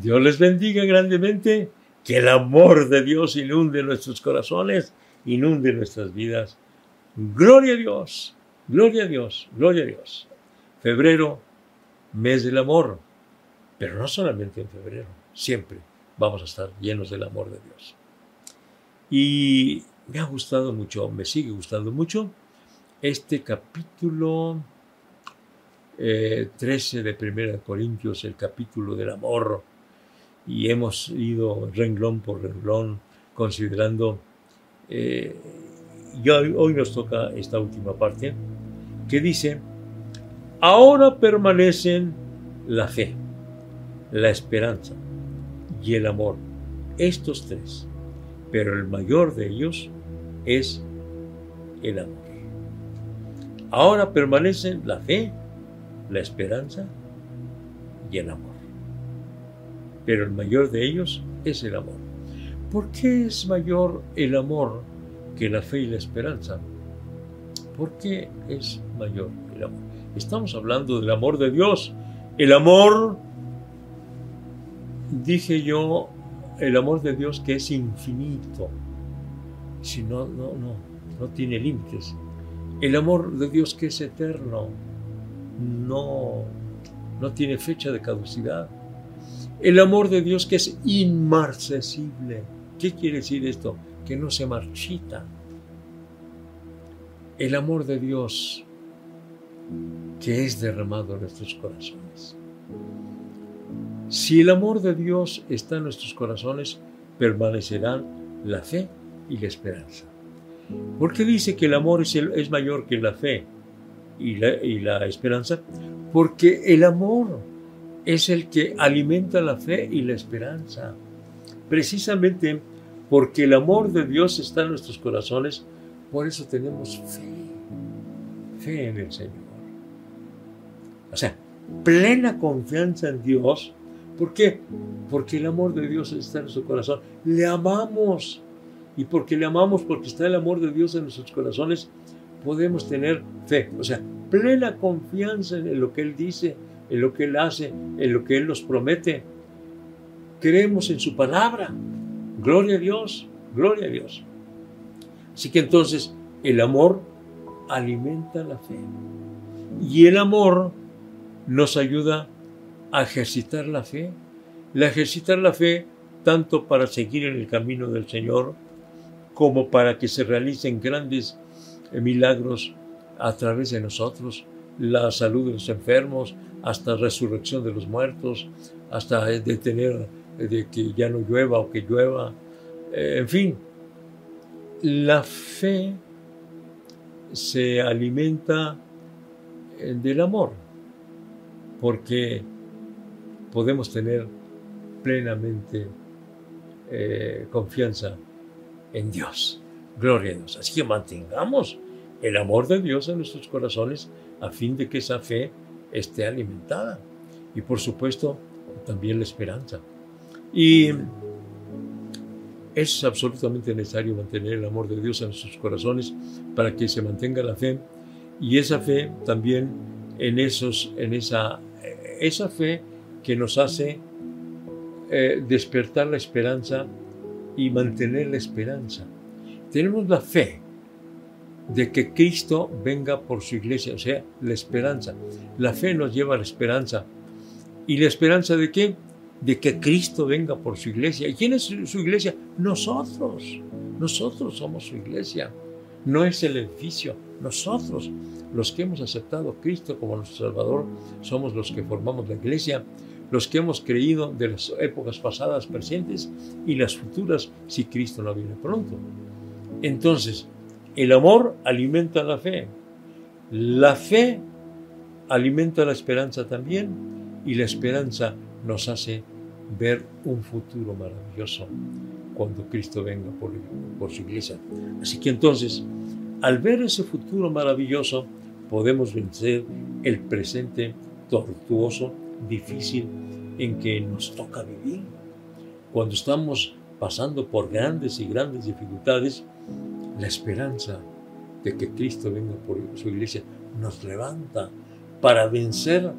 Dios les bendiga grandemente. Que el amor de Dios inunde nuestros corazones, inunde nuestras vidas. Gloria a Dios, gloria a Dios, gloria a Dios. Febrero, mes del amor. Pero no solamente en febrero, siempre vamos a estar llenos del amor de Dios. Y me ha gustado mucho, me sigue gustando mucho este capítulo 13 eh, de Primera Corintios, el capítulo del amor y hemos ido renglón por renglón considerando, eh, y hoy, nos toca esta última parte, que dice, ahora permanecen la fe, la esperanza y el amor, estos tres, pero el mayor de ellos es el amor. Ahora permanecen la fe, la esperanza y el amor pero el mayor de ellos es el amor. ¿Por qué es mayor el amor que la fe y la esperanza? ¿Por qué es mayor el amor? Estamos hablando del amor de Dios. El amor, dije yo, el amor de Dios que es infinito. Si no, no, no, no tiene límites. El amor de Dios que es eterno. No, no tiene fecha de caducidad. El amor de Dios que es inmarcesible. ¿Qué quiere decir esto? Que no se marchita. El amor de Dios que es derramado en nuestros corazones. Si el amor de Dios está en nuestros corazones, permanecerán la fe y la esperanza. ¿Por qué dice que el amor es, mayor que la fe y la esperanza? Porque el amor es el que alimenta la fe y la esperanza. Precisamente porque el amor de Dios está en nuestros corazones, por eso tenemos fe, fe en el Señor. O sea, plena confianza en Dios. ¿Por qué? Porque el amor de Dios está en nuestro corazón. Le amamos. Y porque le amamos, porque está el amor de Dios en nuestros corazones, podemos tener fe. O sea, plena confianza en lo que Él dice, en lo que Él hace, en lo que Él nos promete. Creemos en su palabra. Gloria a Dios, gloria a Dios. Así que entonces el amor alimenta la fe. Y el amor nos ayuda a ejercitar la fe. La ejercitar la fe tanto para seguir en el camino del Señor como para que se realicen grandes milagros a través de nosotros, la salud de los enfermos, hasta resurrección de los muertos, hasta detener de que ya no llueva o que llueva. Eh, en fin, la fe se alimenta eh, del amor, porque podemos tener plenamente eh, confianza en Dios. Gloria a Dios. Así que mantengamos el amor de Dios en nuestros corazones a fin de que esa fe esté alimentada. Y por supuesto, también la esperanza. Y es absolutamente necesario mantener el amor de Dios en nuestros corazones para que se mantenga la fe. Y esa fe también en, esos, en esa, esa fe que nos hace eh, despertar la esperanza y mantener la esperanza. Tenemos la fe de que Cristo venga por su iglesia, o sea, la esperanza. La fe nos lleva a la esperanza. ¿Y la esperanza de qué? De que Cristo venga por su iglesia. ¿Y quién es su iglesia? Nosotros. Nosotros somos su iglesia. No es el edificio. Nosotros, los que hemos aceptado a Cristo como nuestro Salvador, somos los que formamos la iglesia, los que hemos creído de las épocas pasadas, presentes y las futuras, si Cristo no viene pronto. Entonces, el amor alimenta la fe. La fe alimenta la esperanza también y la esperanza nos hace ver un futuro maravilloso cuando Cristo venga por, su iglesia. Así que entonces, al ver ese futuro maravilloso, podemos vencer el presente tortuoso, difícil en que nos toca vivir. Cuando estamos pasando por grandes y grandes dificultades, la esperanza de que Cristo venga por su iglesia nos levanta para vencer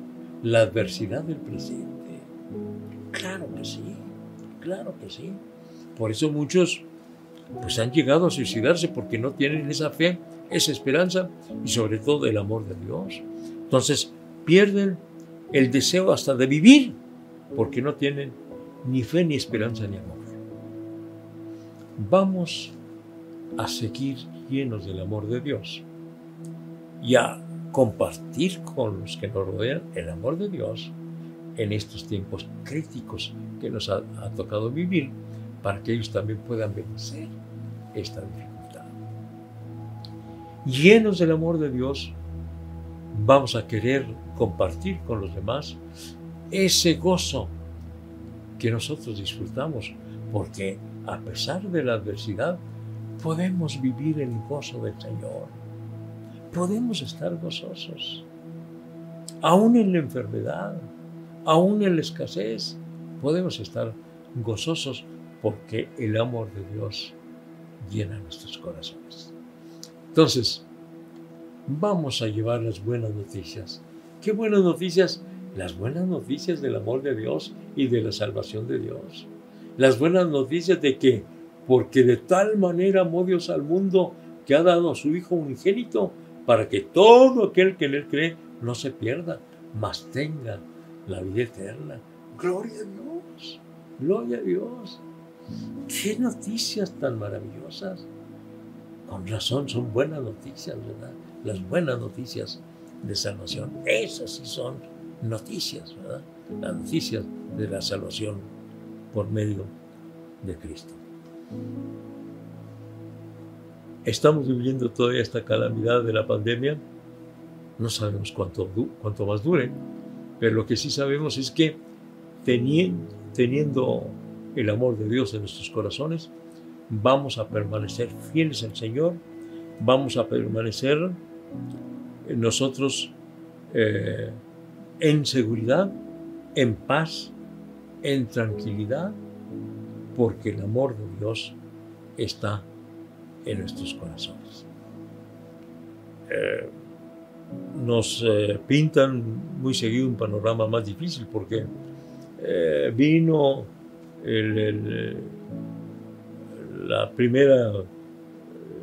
la adversidad del presente. Claro que sí, claro que sí. Por eso muchos pues han llegado a suicidarse porque no tienen esa fe, esa esperanza y sobre todo el amor de Dios. Entonces pierden el deseo hasta de vivir porque no tienen ni fe, ni esperanza, ni amor. Vamos a seguir llenos del amor de Dios y a compartir con los que nos rodean el amor de Dios en estos tiempos críticos que nos ha, tocado vivir para que ellos también puedan vencer esta dificultad. Llenos del amor de Dios, vamos a querer compartir con los demás ese gozo que nosotros disfrutamos, porque a pesar de la adversidad, podemos vivir el gozo del Señor. Podemos estar gozosos. Aún en la enfermedad, aún en la escasez, podemos estar gozosos porque el amor de Dios llena nuestros corazones. Entonces, vamos a llevar las buenas noticias. ¿Qué buenas noticias? Las buenas noticias del amor de Dios y de la salvación de Dios. Las buenas noticias de que, porque de tal manera amó Dios al mundo que ha dado a su Hijo unigénito, para que todo aquel que en él cree no se pierda, mas tenga la vida eterna. Gloria a Dios, gloria a Dios. Qué noticias tan maravillosas. Con razón son buenas noticias, ¿verdad? Las buenas noticias de salvación. Esas sí son noticias, ¿verdad? Las noticias de la salvación por medio de Cristo. Estamos viviendo todavía esta calamidad de la pandemia. No sabemos cuánto, cuánto más dure, pero lo que sí sabemos es que teniendo, teniendo el amor de Dios en nuestros corazones, vamos a permanecer fieles al Señor, vamos a permanecer nosotros eh, en seguridad, en paz, en tranquilidad, porque el amor de Dios está en nuestros corazones. Eh, nos eh, pintan muy seguido un panorama más difícil porque vino el, primera,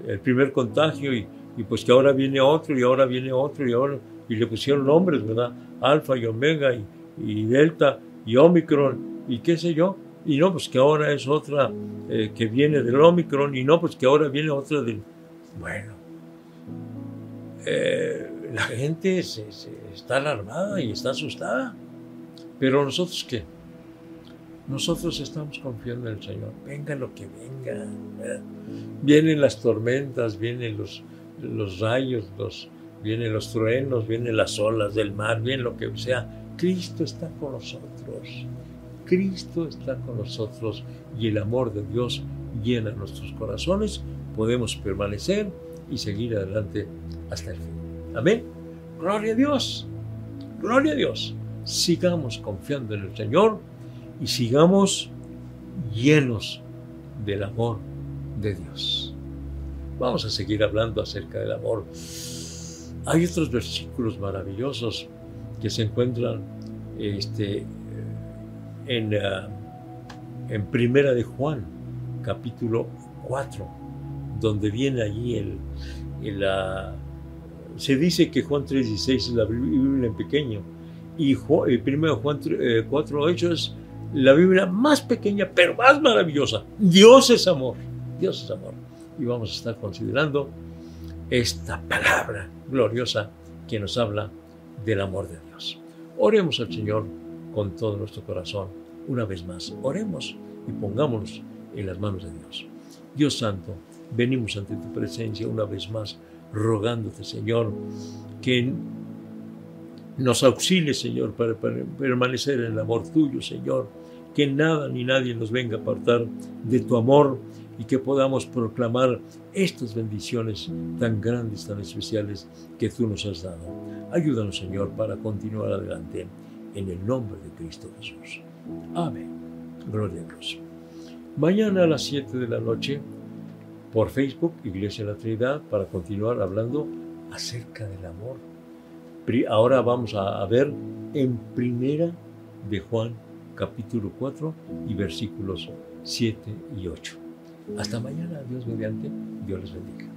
el primer contagio y, pues que ahora viene otro y ahora viene otro y ahora y le pusieron nombres, ¿verdad? Alfa y Omega y, Delta y Omicron y qué sé yo. Y no, pues que ahora es otra eh, que viene del Omicron y no, pues que ahora viene otra del... Bueno, eh, la gente se, está alarmada y está asustada. Pero nosotros qué? Nosotros estamos confiando en el Señor. Venga lo que venga. Vienen las tormentas, vienen los, los rayos, los, vienen los truenos, vienen las olas del mar, viene lo que sea. Cristo está con nosotros. Cristo está con nosotros y el amor de Dios llena nuestros corazones. Podemos permanecer y seguir adelante hasta el fin. Amén. Gloria a Dios. Gloria a Dios. Sigamos confiando en el Señor y sigamos llenos del amor de Dios. Vamos a seguir hablando acerca del amor. Hay otros versículos maravillosos que se encuentran este, en, ah, en Primera de Juan, capítulo 4, donde viene allí el, el se dice que Juan 3.16 es la Biblia en pequeño y Juan, Primero Juan 4.8 es la Biblia más pequeña, pero más maravillosa. Dios es amor. Dios es amor. Y vamos a estar considerando esta palabra gloriosa que nos habla del amor de Dios. Oremos al Señor con todo nuestro corazón. Una vez más, oremos y pongámonos en las manos de Dios. Dios Santo, venimos ante tu presencia una vez más, rogándote, Señor, que nos auxilie, Señor, para permanecer en el amor tuyo, Señor que nada ni nadie nos venga a apartar de tu amor y que podamos proclamar estas bendiciones tan grandes, tan especiales que tú nos has dado. Ayúdanos, Señor, para continuar adelante en el nombre de Cristo Jesús. Amén. Gloria a Dios. Mañana a las 7 de la noche, por Facebook, Iglesia de la Trinidad, para continuar hablando acerca del amor. Ahora vamos a ver en primera de Juan capítulo 4 y versículos 7 y 8. Hasta mañana, Dios mediante, Dios les bendiga.